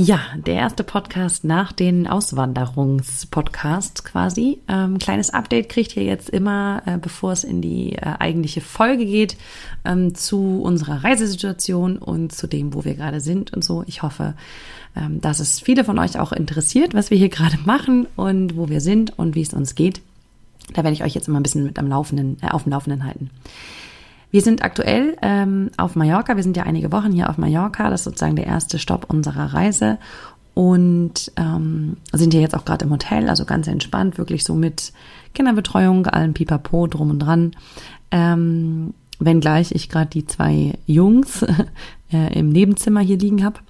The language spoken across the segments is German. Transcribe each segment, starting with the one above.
Ja, der erste Podcast nach den Auswanderungspodcasts quasi. Ähm, kleines Update kriegt ihr jetzt immer, äh, bevor es in die äh, eigentliche Folge geht, ähm, zu unserer Reisesituation und zu dem, wo wir gerade sind und so. Ich hoffe, ähm, dass es viele von euch auch interessiert, was wir hier gerade machen und wo wir sind und wie es uns geht. Da werde ich euch jetzt immer ein bisschen mit am Laufenden, äh, auf dem Laufenden halten. Wir sind aktuell ähm, auf Mallorca. Wir sind ja einige Wochen hier auf Mallorca. Das ist sozusagen der erste Stopp unserer Reise. Und ähm, sind hier jetzt auch gerade im Hotel, also ganz entspannt, wirklich so mit Kinderbetreuung, allem Pipapo drum und dran. Ähm, wenngleich ich gerade die zwei Jungs äh, im Nebenzimmer hier liegen habe.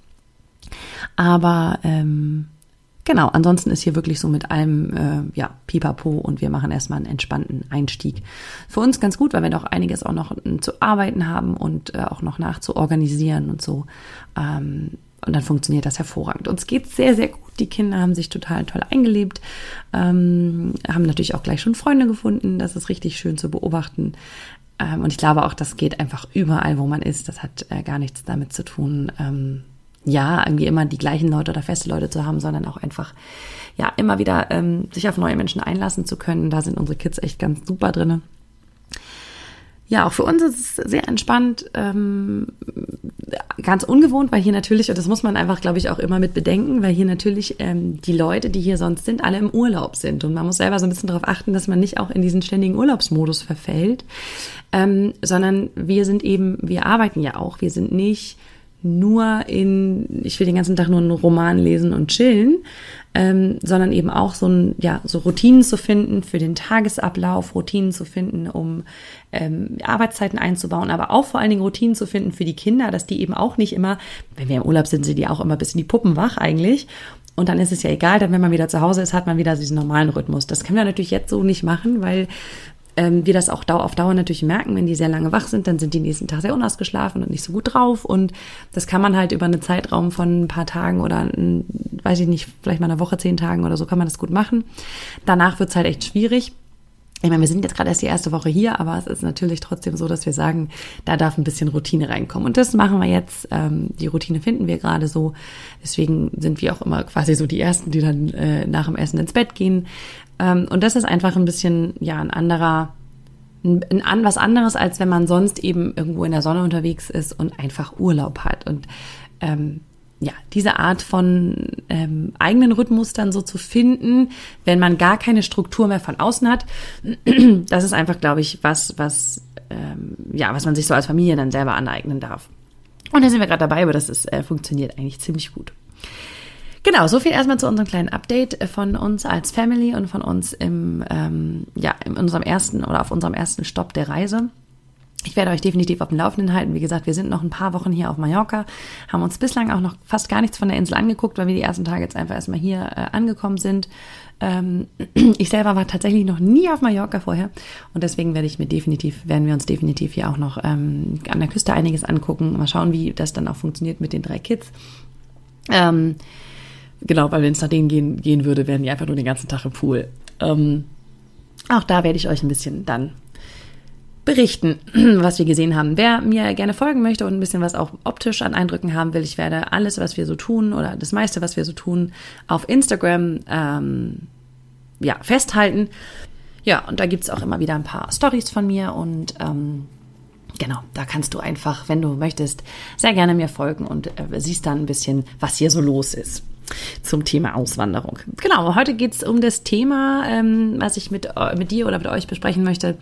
Aber ähm, Genau, ansonsten ist hier wirklich so mit allem, äh, ja, pipapo und wir machen erstmal einen entspannten Einstieg. Für uns ganz gut, weil wir noch einiges auch noch äh, zu arbeiten haben und äh, auch noch nachzuorganisieren und so. Ähm, und dann funktioniert das hervorragend. Uns geht sehr, sehr gut. Die Kinder haben sich total toll eingelebt, ähm, haben natürlich auch gleich schon Freunde gefunden. Das ist richtig schön zu beobachten. Ähm, und ich glaube auch, das geht einfach überall, wo man ist. Das hat äh, gar nichts damit zu tun, ähm, ja, irgendwie immer die gleichen Leute oder feste Leute zu haben, sondern auch einfach, ja, immer wieder ähm, sich auf neue Menschen einlassen zu können. Da sind unsere Kids echt ganz super drinne. Ja, auch für uns ist es sehr entspannt, ähm, ganz ungewohnt, weil hier natürlich, und das muss man einfach, glaube ich, auch immer mit bedenken, weil hier natürlich ähm, die Leute, die hier sonst sind, alle im Urlaub sind. Und man muss selber so ein bisschen darauf achten, dass man nicht auch in diesen ständigen Urlaubsmodus verfällt, ähm, sondern wir sind eben, wir arbeiten ja auch, wir sind nicht nur in, ich will den ganzen Tag nur einen Roman lesen und chillen, ähm, sondern eben auch so ein, ja, so Routinen zu finden für den Tagesablauf, Routinen zu finden, um ähm, Arbeitszeiten einzubauen, aber auch vor allen Dingen Routinen zu finden für die Kinder, dass die eben auch nicht immer, wenn wir im Urlaub sind, sind die auch immer bis in die Puppen wach eigentlich. Und dann ist es ja egal, dann wenn man wieder zu Hause ist, hat man wieder diesen normalen Rhythmus. Das können wir natürlich jetzt so nicht machen, weil ähm, wir das auch auf Dauer natürlich merken, wenn die sehr lange wach sind, dann sind die nächsten Tag sehr unausgeschlafen und nicht so gut drauf. Und das kann man halt über einen Zeitraum von ein paar Tagen oder, ein, weiß ich nicht, vielleicht mal eine Woche, zehn Tagen oder so, kann man das gut machen. Danach wird's halt echt schwierig. Ich meine, wir sind jetzt gerade erst die erste Woche hier, aber es ist natürlich trotzdem so, dass wir sagen, da darf ein bisschen Routine reinkommen. Und das machen wir jetzt. Ähm, die Routine finden wir gerade so. Deswegen sind wir auch immer quasi so die Ersten, die dann äh, nach dem Essen ins Bett gehen. Ähm, und das ist einfach ein bisschen, ja, ein anderer, ein, ein, was anderes, als wenn man sonst eben irgendwo in der Sonne unterwegs ist und einfach Urlaub hat. Und ähm, ja, diese Art von ähm, eigenen Rhythmus dann so zu finden, wenn man gar keine Struktur mehr von außen hat, das ist einfach, glaube ich, was, was, ähm, ja, was man sich so als Familie dann selber aneignen darf. Und da sind wir gerade dabei, aber das ist, äh, funktioniert eigentlich ziemlich gut. Genau, so viel erstmal zu unserem kleinen Update von uns als Family und von uns im, ähm, ja, in unserem ersten oder auf unserem ersten Stopp der Reise. Ich werde euch definitiv auf dem Laufenden halten. Wie gesagt, wir sind noch ein paar Wochen hier auf Mallorca, haben uns bislang auch noch fast gar nichts von der Insel angeguckt, weil wir die ersten Tage jetzt einfach erstmal hier äh, angekommen sind. Ähm, ich selber war tatsächlich noch nie auf Mallorca vorher und deswegen werde ich mir definitiv, werden wir uns definitiv hier auch noch ähm, an der Küste einiges angucken. Mal schauen, wie das dann auch funktioniert mit den drei Kids. Ähm, genau, weil wenn es nach denen gehen, gehen würde, wären die einfach nur den ganzen Tag im Pool. Ähm, auch da werde ich euch ein bisschen dann berichten, was wir gesehen haben. Wer mir gerne folgen möchte und ein bisschen was auch optisch an Eindrücken haben will, ich werde alles, was wir so tun oder das meiste, was wir so tun, auf Instagram ähm, ja, festhalten. ja, und da gibt's auch immer wieder ein paar Stories von mir und ähm, Genau, da kannst du einfach, wenn du möchtest, sehr gerne mir folgen und äh, siehst dann ein bisschen, was hier so los ist zum Thema Auswanderung. Genau, heute geht es um das Thema, ähm, was ich mit, äh, mit dir oder mit euch besprechen möchte.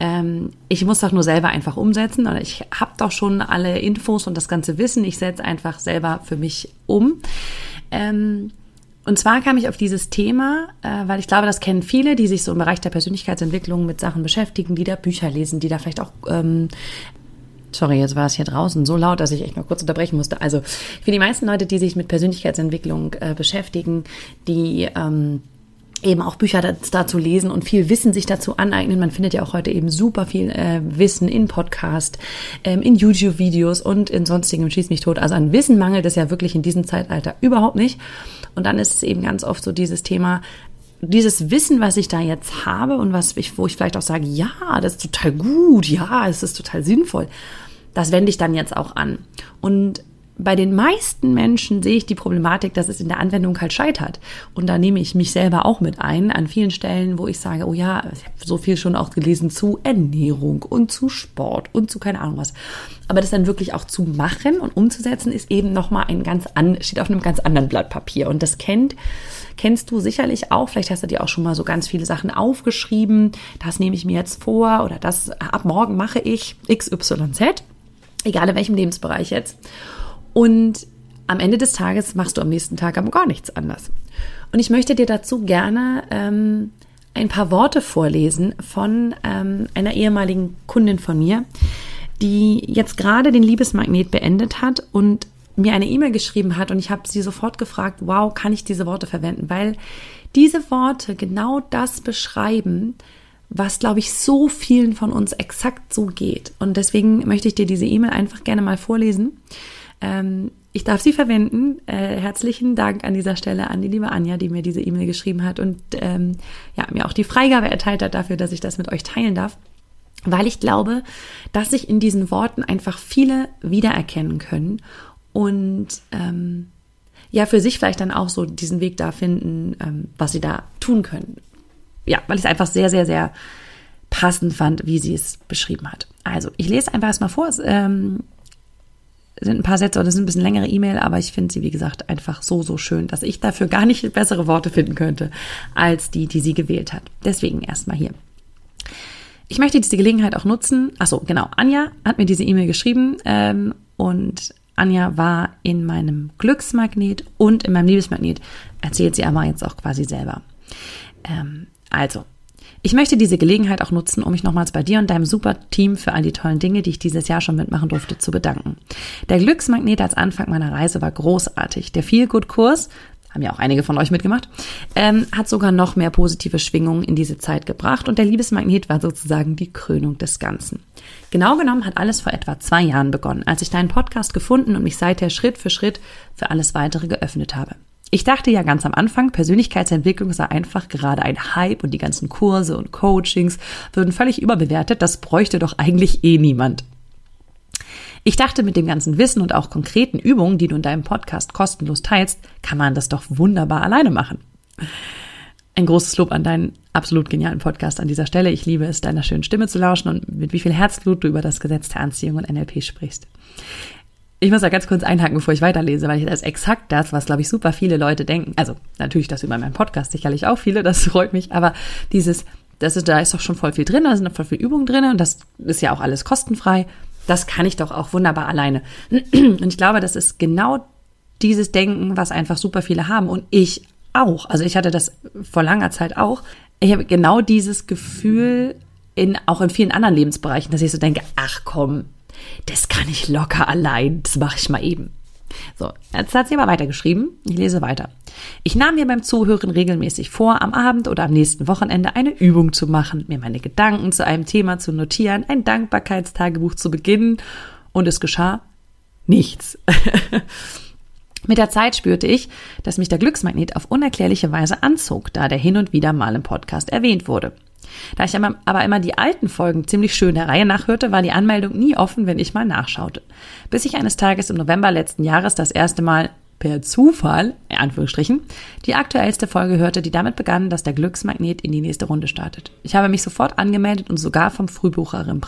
Ähm, ich muss doch nur selber einfach umsetzen oder ich habe doch schon alle Infos und das ganze Wissen. Ich setze einfach selber für mich um. Ähm, und zwar kam ich auf dieses Thema, äh, weil ich glaube, das kennen viele, die sich so im Bereich der Persönlichkeitsentwicklung mit Sachen beschäftigen, die da Bücher lesen, die da vielleicht auch ähm, Sorry, jetzt war es hier draußen so laut, dass ich echt mal kurz unterbrechen musste. Also für die meisten Leute, die sich mit Persönlichkeitsentwicklung äh, beschäftigen, die ähm, eben auch Bücher dazu lesen und viel Wissen sich dazu aneignen. Man findet ja auch heute eben super viel äh, Wissen in Podcast, ähm, in YouTube-Videos und in sonstigem Schieß mich tot. Also an Wissen mangelt es ja wirklich in diesem Zeitalter überhaupt nicht. Und dann ist es eben ganz oft so dieses Thema, dieses Wissen, was ich da jetzt habe und was ich, wo ich vielleicht auch sage, ja, das ist total gut, ja, es ist total sinnvoll, das wende ich dann jetzt auch an. Und bei den meisten Menschen sehe ich die Problematik, dass es in der Anwendung halt scheitert. Und da nehme ich mich selber auch mit ein, an vielen Stellen, wo ich sage, oh ja, ich habe so viel schon auch gelesen zu Ernährung und zu Sport und zu keine Ahnung was. Aber das dann wirklich auch zu machen und umzusetzen, ist eben nochmal ein ganz an, steht auf einem ganz anderen Blatt Papier. Und das kennt, kennst du sicherlich auch. Vielleicht hast du dir auch schon mal so ganz viele Sachen aufgeschrieben. Das nehme ich mir jetzt vor oder das ab morgen mache ich XYZ. Egal in welchem Lebensbereich jetzt. Und am Ende des Tages machst du am nächsten Tag aber gar nichts anders. Und ich möchte dir dazu gerne ähm, ein paar Worte vorlesen von ähm, einer ehemaligen Kundin von mir, die jetzt gerade den Liebesmagnet beendet hat und mir eine E-Mail geschrieben hat und ich habe sie sofort gefragt, wow, kann ich diese Worte verwenden? Weil diese Worte genau das beschreiben, was, glaube ich, so vielen von uns exakt so geht. Und deswegen möchte ich dir diese E-Mail einfach gerne mal vorlesen. Ähm, ich darf sie verwenden. Äh, herzlichen Dank an dieser Stelle an die liebe Anja, die mir diese E-Mail geschrieben hat und ähm, ja, mir auch die Freigabe erteilt hat dafür, dass ich das mit euch teilen darf. Weil ich glaube, dass sich in diesen Worten einfach viele wiedererkennen können und ähm, ja, für sich vielleicht dann auch so diesen Weg da finden, ähm, was sie da tun können. Ja, weil ich es einfach sehr, sehr, sehr passend fand, wie sie es beschrieben hat. Also, ich lese einfach erstmal vor. Es, ähm, sind ein paar Sätze oder sind ein bisschen längere E-Mail, aber ich finde sie, wie gesagt, einfach so, so schön, dass ich dafür gar nicht bessere Worte finden könnte, als die, die sie gewählt hat. Deswegen erstmal hier. Ich möchte diese Gelegenheit auch nutzen. Ach so, genau. Anja hat mir diese E-Mail geschrieben ähm, und Anja war in meinem Glücksmagnet und in meinem Liebesmagnet. Erzählt sie aber jetzt auch quasi selber. Ähm, also, ich möchte diese Gelegenheit auch nutzen, um mich nochmals bei dir und deinem super Team für all die tollen Dinge, die ich dieses Jahr schon mitmachen durfte, zu bedanken. Der Glücksmagnet als Anfang meiner Reise war großartig. Der Feel-Good-Kurs, haben ja auch einige von euch mitgemacht, ähm, hat sogar noch mehr positive Schwingungen in diese Zeit gebracht und der Liebesmagnet war sozusagen die Krönung des Ganzen. Genau genommen hat alles vor etwa zwei Jahren begonnen, als ich deinen Podcast gefunden und mich seither Schritt für Schritt für alles weitere geöffnet habe. Ich dachte ja ganz am Anfang, Persönlichkeitsentwicklung sei einfach gerade ein Hype und die ganzen Kurse und Coachings würden völlig überbewertet. Das bräuchte doch eigentlich eh niemand. Ich dachte, mit dem ganzen Wissen und auch konkreten Übungen, die du in deinem Podcast kostenlos teilst, kann man das doch wunderbar alleine machen. Ein großes Lob an deinen absolut genialen Podcast an dieser Stelle. Ich liebe es, deiner schönen Stimme zu lauschen und mit wie viel Herzblut du über das Gesetz der Anziehung und NLP sprichst. Ich muss da ganz kurz einhaken, bevor ich weiterlese, weil ich das exakt das, was glaube ich super viele Leute denken. Also natürlich das über meinen Podcast sicherlich auch viele, das freut mich, aber dieses, das ist, da ist doch schon voll viel drin, da sind noch voll viel Übungen drin und das ist ja auch alles kostenfrei. Das kann ich doch auch wunderbar alleine. Und ich glaube, das ist genau dieses Denken, was einfach super viele haben und ich auch. Also ich hatte das vor langer Zeit auch. Ich habe genau dieses Gefühl in auch in vielen anderen Lebensbereichen, dass ich so denke, ach komm, das kann ich locker allein, das mache ich mal eben. So, jetzt hat sie aber weitergeschrieben. Ich lese weiter. Ich nahm mir beim Zuhören regelmäßig vor, am Abend oder am nächsten Wochenende eine Übung zu machen, mir meine Gedanken zu einem Thema zu notieren, ein Dankbarkeitstagebuch zu beginnen und es geschah nichts. Mit der Zeit spürte ich, dass mich der Glücksmagnet auf unerklärliche Weise anzog, da der hin und wieder mal im Podcast erwähnt wurde. Da ich aber immer die alten Folgen ziemlich schön der Reihe nachhörte, war die Anmeldung nie offen, wenn ich mal nachschaute. Bis ich eines Tages im November letzten Jahres das erste Mal per Zufall, in Anführungsstrichen, die aktuellste Folge hörte, die damit begann, dass der Glücksmagnet in die nächste Runde startet. Ich habe mich sofort angemeldet und sogar vom Frühbucherin,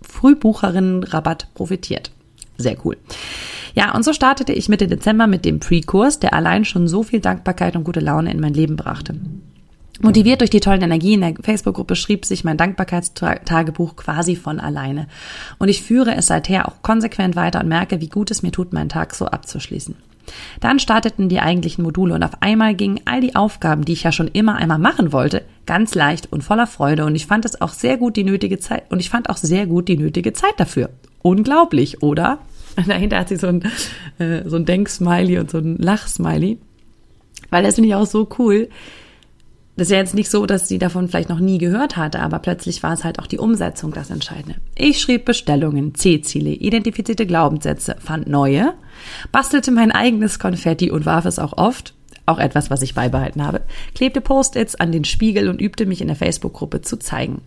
Frühbucherinnenrabatt profitiert. Sehr cool. Ja, und so startete ich Mitte Dezember mit dem Pre-Kurs, der allein schon so viel Dankbarkeit und gute Laune in mein Leben brachte. Motiviert durch die tollen Energien in der Facebook-Gruppe schrieb sich mein Dankbarkeitstagebuch quasi von alleine. Und ich führe es seither auch konsequent weiter und merke, wie gut es mir tut, meinen Tag so abzuschließen. Dann starteten die eigentlichen Module und auf einmal gingen all die Aufgaben, die ich ja schon immer einmal machen wollte, ganz leicht und voller Freude und ich fand es auch sehr gut die nötige Zeit und ich fand auch sehr gut die nötige Zeit dafür. Unglaublich, oder? Dahinter hat sie so ein, äh, so ein Denksmiley und so ein Lachsmiley. Weil das finde ich auch so cool das ist ja jetzt nicht so, dass sie davon vielleicht noch nie gehört hatte, aber plötzlich war es halt auch die Umsetzung das Entscheidende. Ich schrieb Bestellungen, C-Ziele, identifizierte Glaubenssätze, fand neue, bastelte mein eigenes Konfetti und warf es auch oft, auch etwas, was ich beibehalten habe, klebte Post-its an den Spiegel und übte mich in der Facebook-Gruppe zu zeigen.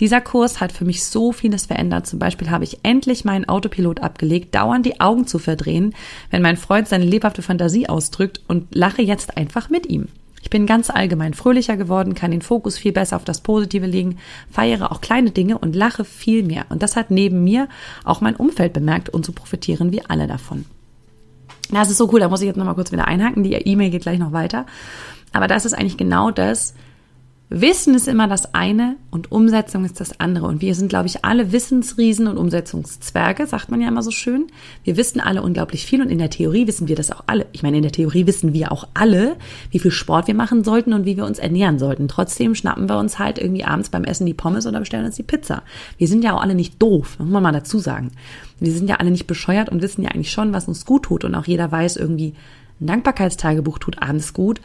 Dieser Kurs hat für mich so vieles verändert. Zum Beispiel habe ich endlich meinen Autopilot abgelegt, dauernd die Augen zu verdrehen, wenn mein Freund seine lebhafte Fantasie ausdrückt und lache jetzt einfach mit ihm. Ich bin ganz allgemein fröhlicher geworden, kann den Fokus viel besser auf das Positive legen, feiere auch kleine Dinge und lache viel mehr. Und das hat neben mir auch mein Umfeld bemerkt und so profitieren wir alle davon. Das ist so cool, da muss ich jetzt nochmal kurz wieder einhaken. Die E-Mail geht gleich noch weiter. Aber das ist eigentlich genau das, Wissen ist immer das eine und Umsetzung ist das andere. Und wir sind, glaube ich, alle Wissensriesen und Umsetzungszwerge, sagt man ja immer so schön. Wir wissen alle unglaublich viel und in der Theorie wissen wir das auch alle. Ich meine, in der Theorie wissen wir auch alle, wie viel Sport wir machen sollten und wie wir uns ernähren sollten. Trotzdem schnappen wir uns halt irgendwie abends beim Essen die Pommes oder bestellen uns die Pizza. Wir sind ja auch alle nicht doof, muss man mal dazu sagen. Wir sind ja alle nicht bescheuert und wissen ja eigentlich schon, was uns gut tut. Und auch jeder weiß irgendwie, ein Dankbarkeitstagebuch tut abends gut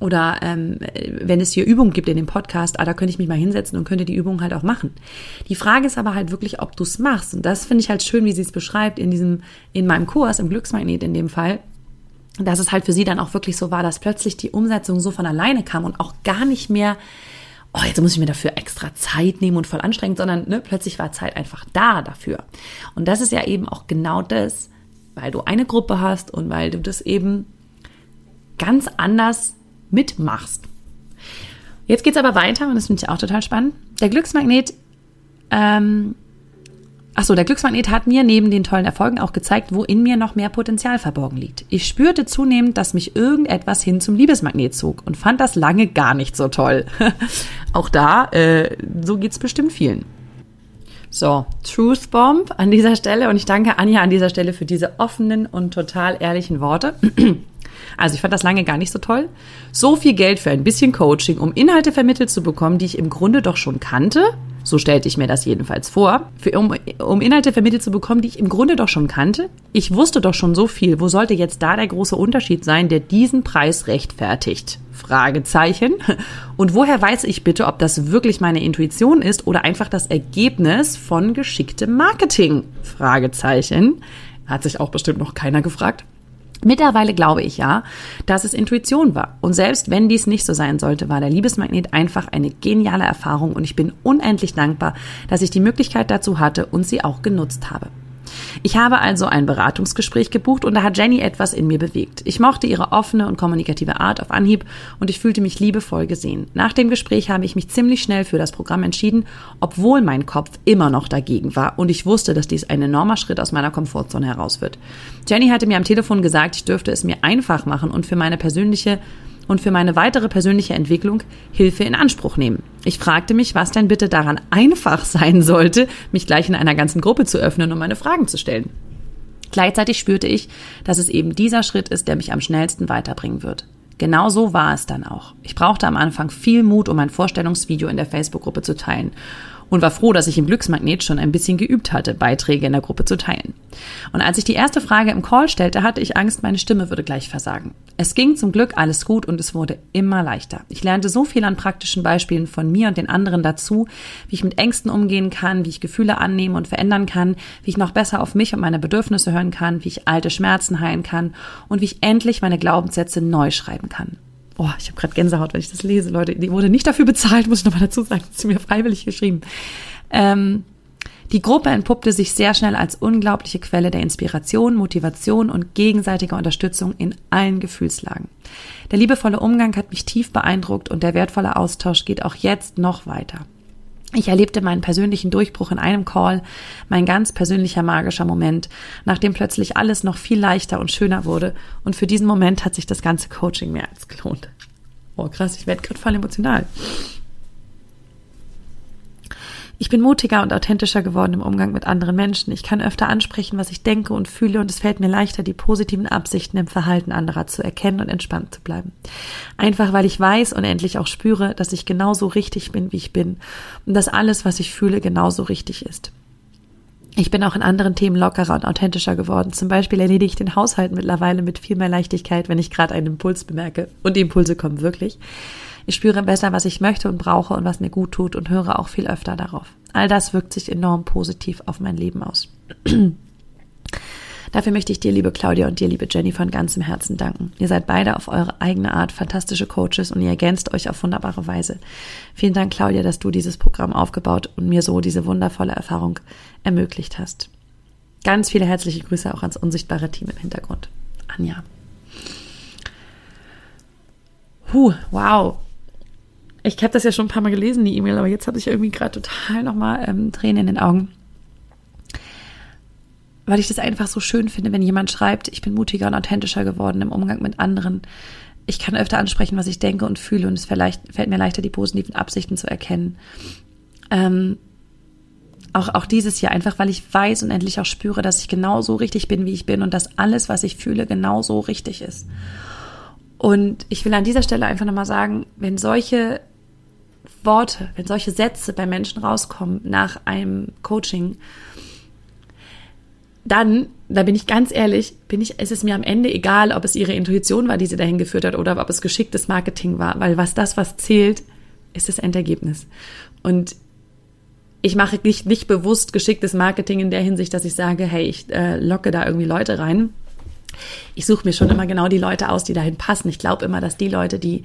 oder ähm, wenn es hier Übungen gibt in dem Podcast, ah, da könnte ich mich mal hinsetzen und könnte die Übung halt auch machen. Die Frage ist aber halt wirklich, ob du es machst. Und das finde ich halt schön, wie sie es beschreibt in diesem, in meinem Kurs, im Glücksmagnet in dem Fall, dass es halt für sie dann auch wirklich so war, dass plötzlich die Umsetzung so von alleine kam und auch gar nicht mehr, oh, jetzt muss ich mir dafür extra Zeit nehmen und voll anstrengend, sondern ne, plötzlich war Zeit einfach da dafür. Und das ist ja eben auch genau das, weil du eine Gruppe hast und weil du das eben ganz anders mitmachst. Jetzt geht's aber weiter und das finde ich auch total spannend. Der Glücksmagnet, ähm, ach so, der Glücksmagnet hat mir neben den tollen Erfolgen auch gezeigt, wo in mir noch mehr Potenzial verborgen liegt. Ich spürte zunehmend, dass mich irgendetwas hin zum Liebesmagnet zog und fand das lange gar nicht so toll. auch da, äh, so geht's bestimmt vielen. So, Truth Bomb an dieser Stelle und ich danke Anja an dieser Stelle für diese offenen und total ehrlichen Worte. Also ich fand das lange gar nicht so toll. So viel Geld für ein bisschen Coaching, um Inhalte vermittelt zu bekommen, die ich im Grunde doch schon kannte. So stellte ich mir das jedenfalls vor. Für, um, um Inhalte vermittelt zu bekommen, die ich im Grunde doch schon kannte. Ich wusste doch schon so viel. Wo sollte jetzt da der große Unterschied sein, der diesen Preis rechtfertigt? Fragezeichen. Und woher weiß ich bitte, ob das wirklich meine Intuition ist oder einfach das Ergebnis von geschicktem Marketing? Fragezeichen. Hat sich auch bestimmt noch keiner gefragt. Mittlerweile glaube ich ja, dass es Intuition war. Und selbst wenn dies nicht so sein sollte, war der Liebesmagnet einfach eine geniale Erfahrung und ich bin unendlich dankbar, dass ich die Möglichkeit dazu hatte und sie auch genutzt habe. Ich habe also ein Beratungsgespräch gebucht und da hat Jenny etwas in mir bewegt. Ich mochte ihre offene und kommunikative Art auf Anhieb und ich fühlte mich liebevoll gesehen. Nach dem Gespräch habe ich mich ziemlich schnell für das Programm entschieden, obwohl mein Kopf immer noch dagegen war und ich wusste, dass dies ein enormer Schritt aus meiner Komfortzone heraus wird. Jenny hatte mir am Telefon gesagt, ich dürfte es mir einfach machen und für meine persönliche und für meine weitere persönliche Entwicklung Hilfe in Anspruch nehmen. Ich fragte mich, was denn bitte daran einfach sein sollte, mich gleich in einer ganzen Gruppe zu öffnen und meine Fragen zu stellen. Gleichzeitig spürte ich, dass es eben dieser Schritt ist, der mich am schnellsten weiterbringen wird. Genau so war es dann auch. Ich brauchte am Anfang viel Mut, um ein Vorstellungsvideo in der Facebook-Gruppe zu teilen und war froh, dass ich im Glücksmagnet schon ein bisschen geübt hatte, Beiträge in der Gruppe zu teilen. Und als ich die erste Frage im Call stellte, hatte ich Angst, meine Stimme würde gleich versagen. Es ging zum Glück alles gut und es wurde immer leichter. Ich lernte so viel an praktischen Beispielen von mir und den anderen dazu, wie ich mit Ängsten umgehen kann, wie ich Gefühle annehmen und verändern kann, wie ich noch besser auf mich und meine Bedürfnisse hören kann, wie ich alte Schmerzen heilen kann und wie ich endlich meine Glaubenssätze neu schreiben kann. Oh, ich habe gerade Gänsehaut, wenn ich das lese, Leute. Die wurde nicht dafür bezahlt, muss ich nochmal dazu sagen. Das ist mir freiwillig geschrieben. Ähm, Die Gruppe entpuppte sich sehr schnell als unglaubliche Quelle der Inspiration, Motivation und gegenseitiger Unterstützung in allen Gefühlslagen. Der liebevolle Umgang hat mich tief beeindruckt und der wertvolle Austausch geht auch jetzt noch weiter. Ich erlebte meinen persönlichen Durchbruch in einem Call, mein ganz persönlicher magischer Moment, nachdem plötzlich alles noch viel leichter und schöner wurde. Und für diesen Moment hat sich das ganze Coaching mehr als gelohnt. Oh krass, ich werde gerade voll emotional. Ich bin mutiger und authentischer geworden im Umgang mit anderen Menschen. Ich kann öfter ansprechen, was ich denke und fühle und es fällt mir leichter, die positiven Absichten im Verhalten anderer zu erkennen und entspannt zu bleiben. Einfach weil ich weiß und endlich auch spüre, dass ich genauso richtig bin, wie ich bin und dass alles, was ich fühle, genauso richtig ist. Ich bin auch in anderen Themen lockerer und authentischer geworden. Zum Beispiel erledige ich den Haushalt mittlerweile mit viel mehr Leichtigkeit, wenn ich gerade einen Impuls bemerke. Und die Impulse kommen wirklich. Ich spüre besser, was ich möchte und brauche und was mir gut tut und höre auch viel öfter darauf. All das wirkt sich enorm positiv auf mein Leben aus. Dafür möchte ich dir, liebe Claudia und dir, liebe Jenny, von ganzem Herzen danken. Ihr seid beide auf eure eigene Art fantastische Coaches und ihr ergänzt euch auf wunderbare Weise. Vielen Dank, Claudia, dass du dieses Programm aufgebaut und mir so diese wundervolle Erfahrung ermöglicht hast. Ganz viele herzliche Grüße auch ans unsichtbare Team im Hintergrund. Anja. Huh, wow. Ich habe das ja schon ein paar Mal gelesen, die E-Mail, aber jetzt habe ich irgendwie gerade total nochmal ähm, Tränen in den Augen. Weil ich das einfach so schön finde, wenn jemand schreibt, ich bin mutiger und authentischer geworden im Umgang mit anderen. Ich kann öfter ansprechen, was ich denke und fühle und es fällt, fällt mir leichter, die positiven Absichten zu erkennen. Ähm, auch, auch dieses Jahr, einfach weil ich weiß und endlich auch spüre, dass ich genauso richtig bin, wie ich bin und dass alles, was ich fühle, genauso richtig ist. Und ich will an dieser Stelle einfach nochmal sagen, wenn solche Worte, wenn solche Sätze bei Menschen rauskommen nach einem Coaching, dann, da bin ich ganz ehrlich, bin ich, ist es mir am Ende egal, ob es ihre Intuition war, die sie dahin geführt hat, oder ob es geschicktes Marketing war, weil was das, was zählt, ist das Endergebnis. Und ich mache nicht, nicht bewusst geschicktes Marketing in der Hinsicht, dass ich sage, hey, ich äh, locke da irgendwie Leute rein. Ich suche mir schon immer genau die Leute aus, die dahin passen. Ich glaube immer, dass die Leute, die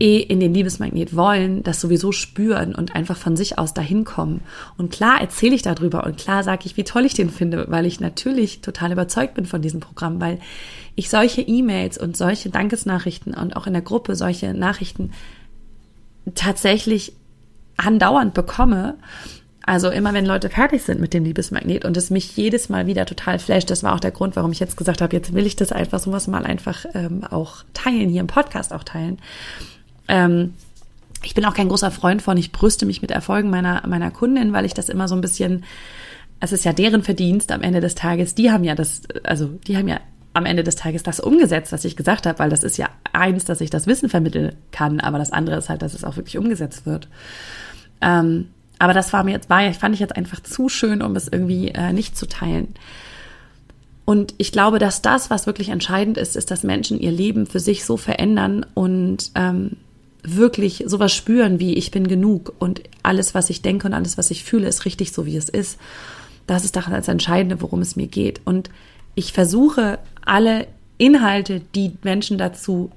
eh in den Liebesmagnet wollen, das sowieso spüren und einfach von sich aus dahin kommen. Und klar erzähle ich darüber und klar sage ich, wie toll ich den finde, weil ich natürlich total überzeugt bin von diesem Programm, weil ich solche E-Mails und solche Dankesnachrichten und auch in der Gruppe solche Nachrichten tatsächlich andauernd bekomme. Also immer wenn Leute fertig sind mit dem Liebesmagnet und es mich jedes Mal wieder total flasht, das war auch der Grund, warum ich jetzt gesagt habe, jetzt will ich das einfach sowas mal einfach ähm, auch teilen, hier im Podcast auch teilen, ähm, ich bin auch kein großer Freund von, ich brüste mich mit Erfolgen meiner, meiner Kundin, weil ich das immer so ein bisschen, es ist ja deren Verdienst am Ende des Tages, die haben ja das, also die haben ja am Ende des Tages das umgesetzt, was ich gesagt habe, weil das ist ja eins, dass ich das Wissen vermitteln kann, aber das andere ist halt, dass es auch wirklich umgesetzt wird. Ähm, aber das war mir jetzt, war, fand ich jetzt einfach zu schön, um es irgendwie äh, nicht zu teilen. Und ich glaube, dass das, was wirklich entscheidend ist, ist, dass Menschen ihr Leben für sich so verändern und ähm, wirklich sowas spüren wie ich bin genug und alles, was ich denke und alles, was ich fühle, ist richtig so, wie es ist. Das ist das Entscheidende, worum es mir geht. Und ich versuche alle Inhalte, die Menschen dazu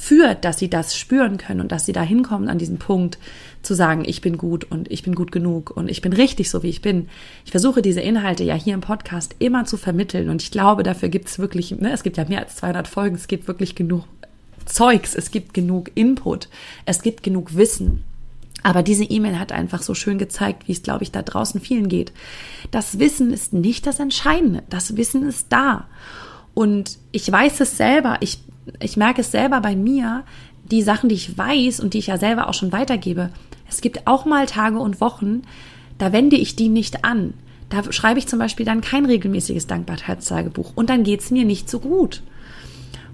führt, dass sie das spüren können und dass sie da hinkommen an diesen Punkt zu sagen, ich bin gut und ich bin gut genug und ich bin richtig so, wie ich bin. Ich versuche diese Inhalte ja hier im Podcast immer zu vermitteln und ich glaube, dafür gibt es wirklich, ne, es gibt ja mehr als 200 Folgen, es gibt wirklich genug Zeugs, es gibt genug Input, es gibt genug Wissen. Aber diese E-Mail hat einfach so schön gezeigt, wie es, glaube ich, da draußen vielen geht. Das Wissen ist nicht das Entscheidende. Das Wissen ist da. Und ich weiß es selber. Ich, ich merke es selber bei mir, die Sachen, die ich weiß und die ich ja selber auch schon weitergebe. Es gibt auch mal Tage und Wochen, da wende ich die nicht an. Da schreibe ich zum Beispiel dann kein regelmäßiges Dankbarkeitstagebuch und dann geht es mir nicht so gut.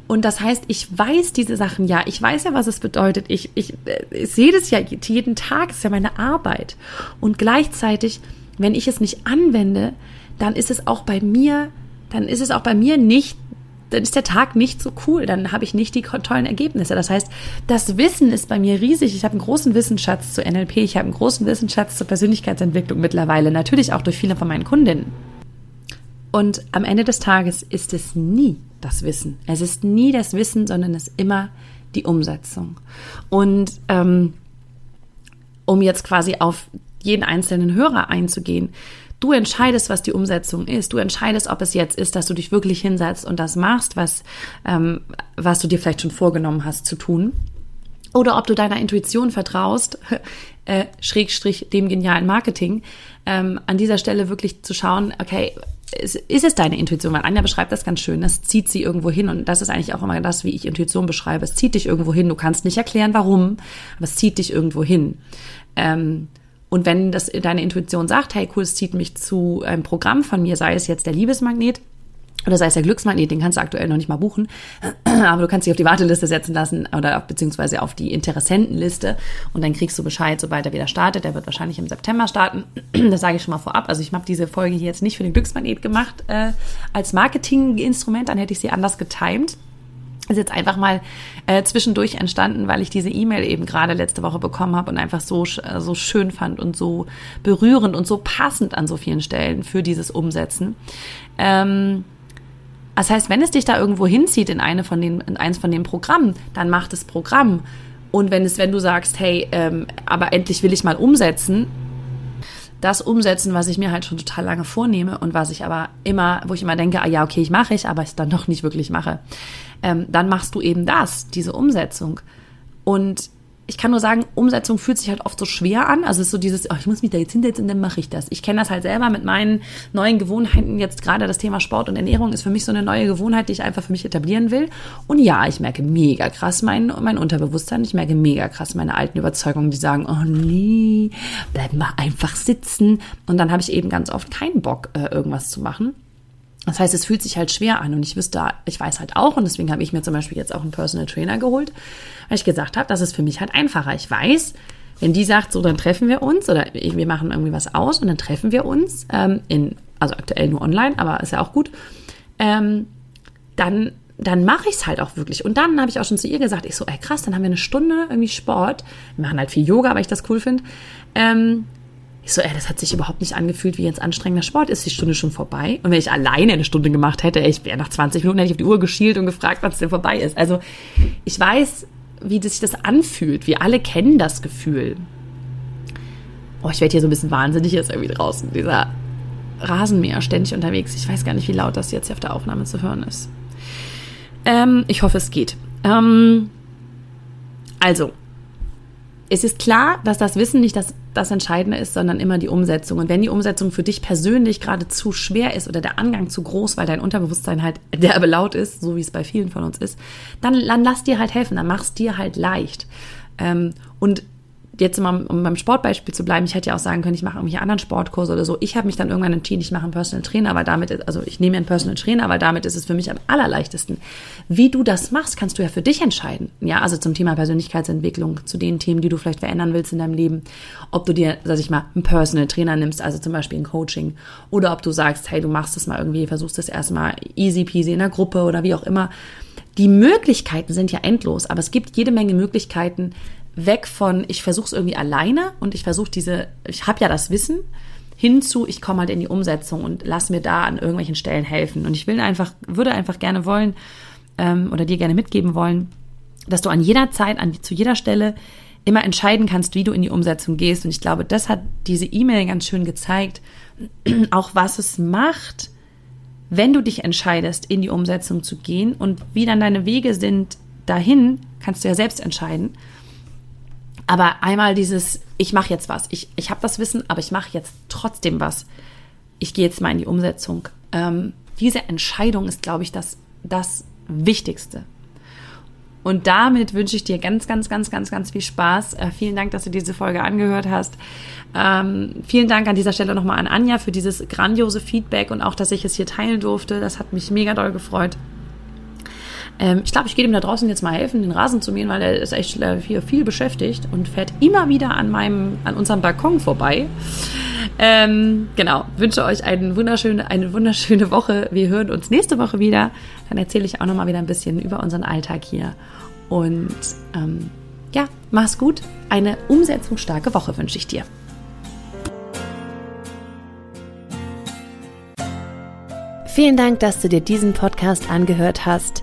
Und das heißt, ich weiß diese Sachen ja. Ich weiß ja, was es bedeutet. Ich, ich, ich sehe das ja jeden Tag. Ist ja meine Arbeit. Und gleichzeitig, wenn ich es nicht anwende, dann ist es auch bei mir, dann ist es auch bei mir nicht, dann ist der Tag nicht so cool. Dann habe ich nicht die tollen Ergebnisse. Das heißt, das Wissen ist bei mir riesig. Ich habe einen großen Wissensschatz zu NLP. Ich habe einen großen Wissensschatz zur Persönlichkeitsentwicklung mittlerweile. Natürlich auch durch viele von meinen Kundinnen. Und am Ende des Tages ist es nie das Wissen. Es ist nie das Wissen, sondern es ist immer die Umsetzung. Und ähm, um jetzt quasi auf jeden einzelnen Hörer einzugehen, Du entscheidest, was die Umsetzung ist. Du entscheidest, ob es jetzt ist, dass du dich wirklich hinsetzt und das machst, was, ähm, was du dir vielleicht schon vorgenommen hast zu tun. Oder ob du deiner Intuition vertraust, äh, Schrägstrich dem genialen Marketing, ähm, an dieser Stelle wirklich zu schauen, okay, ist, ist es deine Intuition? Weil Anja beschreibt das ganz schön, das zieht sie irgendwo hin und das ist eigentlich auch immer das, wie ich Intuition beschreibe. Es zieht dich irgendwo hin, du kannst nicht erklären, warum, aber es zieht dich irgendwo hin. Ähm, und wenn das deine Intuition sagt, hey cool, es zieht mich zu einem Programm von mir, sei es jetzt der Liebesmagnet, oder sei es der Glücksmagnet, den kannst du aktuell noch nicht mal buchen, aber du kannst dich auf die Warteliste setzen lassen oder beziehungsweise auf die Interessentenliste und dann kriegst du Bescheid, sobald er wieder startet. Der wird wahrscheinlich im September starten. Das sage ich schon mal vorab. Also ich habe diese Folge hier jetzt nicht für den Glücksmagnet gemacht äh, als Marketinginstrument, dann hätte ich sie anders getimed ist jetzt einfach mal äh, zwischendurch entstanden, weil ich diese E-Mail eben gerade letzte Woche bekommen habe und einfach so äh, so schön fand und so berührend und so passend an so vielen Stellen für dieses Umsetzen. Ähm, das heißt, wenn es dich da irgendwo hinzieht in eine von den, in eins von den Programmen, dann macht das Programm. Und wenn es, wenn du sagst, hey, ähm, aber endlich will ich mal umsetzen, das umsetzen, was ich mir halt schon total lange vornehme und was ich aber immer, wo ich immer denke, ah ja, okay, ich mache ich, aber ich dann doch nicht wirklich mache, ähm, dann machst du eben das, diese Umsetzung. Und ich kann nur sagen, Umsetzung fühlt sich halt oft so schwer an. Also es ist so dieses, oh, ich muss mich da jetzt hinsetzen dann mache ich das. Ich kenne das halt selber mit meinen neuen Gewohnheiten. Jetzt gerade das Thema Sport und Ernährung ist für mich so eine neue Gewohnheit, die ich einfach für mich etablieren will. Und ja, ich merke mega krass mein, mein Unterbewusstsein. Ich merke mega krass meine alten Überzeugungen, die sagen, oh nee, bleib mal einfach sitzen. Und dann habe ich eben ganz oft keinen Bock, äh, irgendwas zu machen. Das heißt, es fühlt sich halt schwer an und ich wüsste, ich weiß halt auch und deswegen habe ich mir zum Beispiel jetzt auch einen Personal Trainer geholt, weil ich gesagt habe, das ist für mich halt einfacher. Ich weiß, wenn die sagt, so dann treffen wir uns oder wir machen irgendwie was aus und dann treffen wir uns ähm, in, also aktuell nur online, aber ist ja auch gut, ähm, dann dann mache ich es halt auch wirklich. Und dann habe ich auch schon zu ihr gesagt, ich so, ey krass, dann haben wir eine Stunde irgendwie Sport. Wir machen halt viel Yoga, weil ich das cool finde. Ähm, ich so, ey, das hat sich überhaupt nicht angefühlt wie jetzt anstrengender Sport. Ist die Stunde schon vorbei? Und wenn ich alleine eine Stunde gemacht hätte, ich wäre nach 20 Minuten hätte ich auf die Uhr geschielt und gefragt, was denn vorbei ist. Also ich weiß, wie sich das anfühlt. Wir alle kennen das Gefühl. Oh, ich werde hier so ein bisschen wahnsinnig jetzt irgendwie draußen. Dieser Rasenmäher ständig unterwegs. Ich weiß gar nicht, wie laut das jetzt hier auf der Aufnahme zu hören ist. Ähm, ich hoffe, es geht. Ähm, also, es ist klar, dass das Wissen nicht das, das Entscheidende ist, sondern immer die Umsetzung. Und wenn die Umsetzung für dich persönlich gerade zu schwer ist oder der Angang zu groß, weil dein Unterbewusstsein halt derbe laut ist, so wie es bei vielen von uns ist, dann, dann lass dir halt helfen, dann mach's dir halt leicht. Ähm, und jetzt mal, um beim Sportbeispiel zu bleiben, ich hätte ja auch sagen können, ich mache irgendwelche anderen Sportkurse oder so. Ich habe mich dann irgendwann entschieden, ich mache einen Personal Trainer, weil damit, also ich nehme einen Personal Trainer, weil damit ist es für mich am allerleichtesten. Wie du das machst, kannst du ja für dich entscheiden. Ja, also zum Thema Persönlichkeitsentwicklung, zu den Themen, die du vielleicht verändern willst in deinem Leben. Ob du dir, sag ich mal, einen Personal Trainer nimmst, also zum Beispiel ein Coaching. Oder ob du sagst, hey, du machst das mal irgendwie, versuchst das erstmal easy peasy in der Gruppe oder wie auch immer. Die Möglichkeiten sind ja endlos, aber es gibt jede Menge Möglichkeiten, weg von, ich versuche es irgendwie alleine und ich versuche diese, ich habe ja das Wissen, hinzu, ich komme halt in die Umsetzung und lass mir da an irgendwelchen Stellen helfen. Und ich will einfach, würde einfach gerne wollen ähm, oder dir gerne mitgeben wollen, dass du an jeder Zeit, an, zu jeder Stelle immer entscheiden kannst, wie du in die Umsetzung gehst. Und ich glaube, das hat diese E-Mail ganz schön gezeigt, auch was es macht, wenn du dich entscheidest, in die Umsetzung zu gehen und wie dann deine Wege sind dahin, kannst du ja selbst entscheiden. Aber einmal dieses, ich mache jetzt was. Ich, ich habe das Wissen, aber ich mache jetzt trotzdem was. Ich gehe jetzt mal in die Umsetzung. Ähm, diese Entscheidung ist, glaube ich, das, das Wichtigste. Und damit wünsche ich dir ganz, ganz, ganz, ganz, ganz viel Spaß. Äh, vielen Dank, dass du diese Folge angehört hast. Ähm, vielen Dank an dieser Stelle nochmal an Anja für dieses grandiose Feedback und auch, dass ich es hier teilen durfte. Das hat mich mega doll gefreut. Ähm, ich glaube, ich gehe ihm da draußen jetzt mal helfen, den Rasen zu mähen, weil er ist echt äh, viel, viel beschäftigt und fährt immer wieder an meinem, an unserem Balkon vorbei. Ähm, genau, wünsche euch eine wunderschöne, eine wunderschöne Woche. Wir hören uns nächste Woche wieder. Dann erzähle ich auch noch mal wieder ein bisschen über unseren Alltag hier. Und ähm, ja, mach's gut. Eine umsetzungsstarke Woche wünsche ich dir. Vielen Dank, dass du dir diesen Podcast angehört hast.